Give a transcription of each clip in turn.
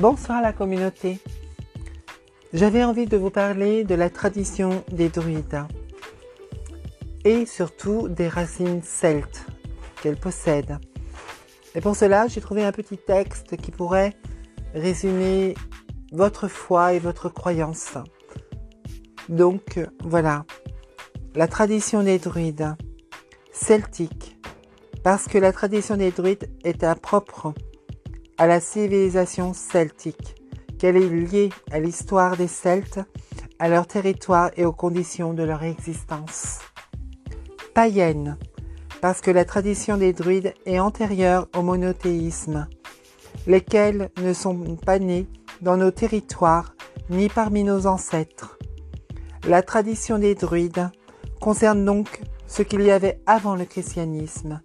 Bonsoir la communauté. J'avais envie de vous parler de la tradition des druides et surtout des racines celtes qu'elle possède. Et pour cela, j'ai trouvé un petit texte qui pourrait résumer votre foi et votre croyance. Donc voilà, la tradition des druides celtique, parce que la tradition des druides est impropre à la civilisation celtique, qu'elle est liée à l'histoire des Celtes, à leur territoire et aux conditions de leur existence. Païenne, parce que la tradition des druides est antérieure au monothéisme, lesquels ne sont pas nés dans nos territoires ni parmi nos ancêtres. La tradition des druides concerne donc ce qu'il y avait avant le christianisme,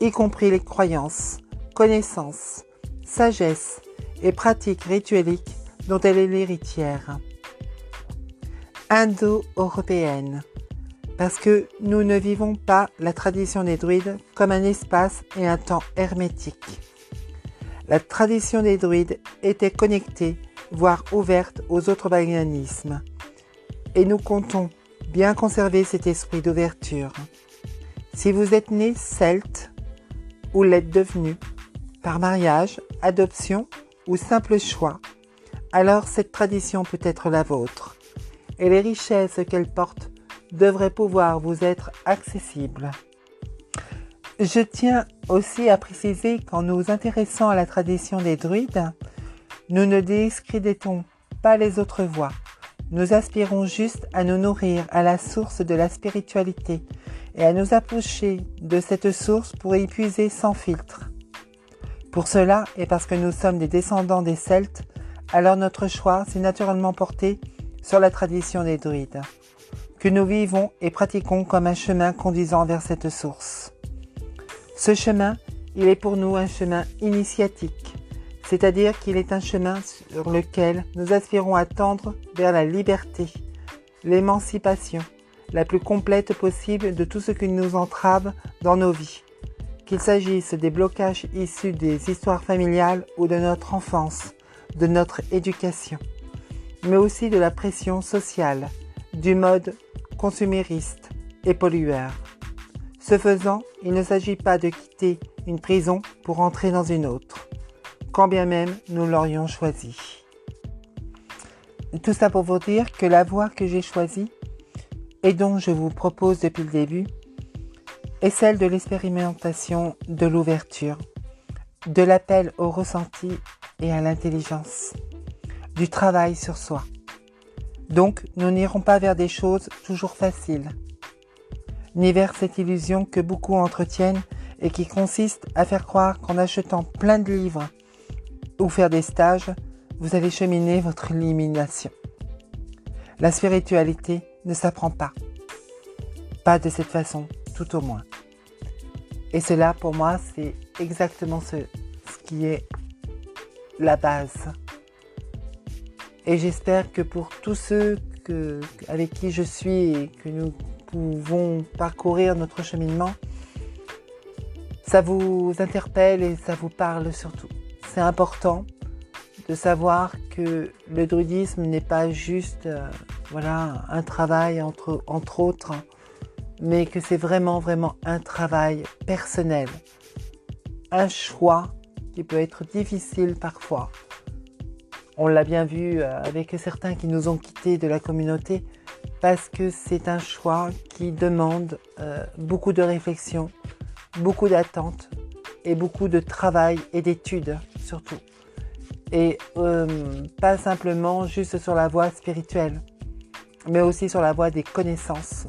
y compris les croyances, connaissances, sagesse et pratiques ritueliques dont elle est l'héritière. Indo-européenne, parce que nous ne vivons pas la tradition des druides comme un espace et un temps hermétique. La tradition des druides était connectée, voire ouverte aux autres paganismes, et nous comptons bien conserver cet esprit d'ouverture. Si vous êtes né celte ou l'êtes devenu, par mariage, adoption ou simple choix, alors cette tradition peut être la vôtre, et les richesses qu'elle porte devraient pouvoir vous être accessibles. Je tiens aussi à préciser qu'en nous intéressant à la tradition des druides, nous ne discréditons pas les autres voies. Nous aspirons juste à nous nourrir à la source de la spiritualité et à nous approcher de cette source pour y puiser sans filtre. Pour cela, et parce que nous sommes des descendants des Celtes, alors notre choix s'est naturellement porté sur la tradition des druides, que nous vivons et pratiquons comme un chemin conduisant vers cette source. Ce chemin, il est pour nous un chemin initiatique, c'est-à-dire qu'il est un chemin sur lequel nous aspirons à tendre vers la liberté, l'émancipation, la plus complète possible de tout ce qui nous entrave dans nos vies, qu'il s'agisse des blocages issus des histoires familiales ou de notre enfance, de notre éducation, mais aussi de la pression sociale, du mode consumériste et pollueur. Ce faisant, il ne s'agit pas de quitter une prison pour entrer dans une autre, quand bien même nous l'aurions choisi. Tout ça pour vous dire que la voie que j'ai choisie et dont je vous propose depuis le début est celle de l'expérimentation de l'ouverture, de l'appel au ressenti et à l'intelligence, du travail sur soi. Donc, nous n'irons pas vers des choses toujours faciles, ni vers cette illusion que beaucoup entretiennent et qui consiste à faire croire qu'en achetant plein de livres ou faire des stages, vous allez cheminer votre élimination. La spiritualité ne s'apprend pas. Pas de cette façon, tout au moins. Et cela, pour moi, c'est exactement ce, qui est la base. Et j'espère que pour tous ceux avec qui je suis et que nous pouvons parcourir notre cheminement, ça vous interpelle et ça vous parle surtout. C'est important de savoir que le druidisme n'est pas juste euh, voilà, un travail entre, entre autres mais que c'est vraiment, vraiment un travail personnel, un choix qui peut être difficile parfois. On l'a bien vu euh, avec certains qui nous ont quittés de la communauté parce que c'est un choix qui demande euh, beaucoup de réflexion, beaucoup d'attente et beaucoup de travail et d'études surtout. Et euh, pas simplement juste sur la voie spirituelle, mais aussi sur la voie des connaissances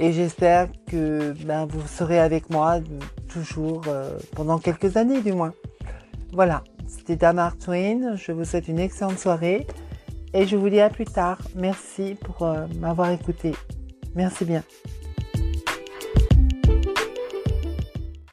et j'espère que ben, vous serez avec moi toujours euh, pendant quelques années du moins. Voilà, c'était Damar Twain. Je vous souhaite une excellente soirée et je vous dis à plus tard. Merci pour euh, m'avoir écouté. Merci bien.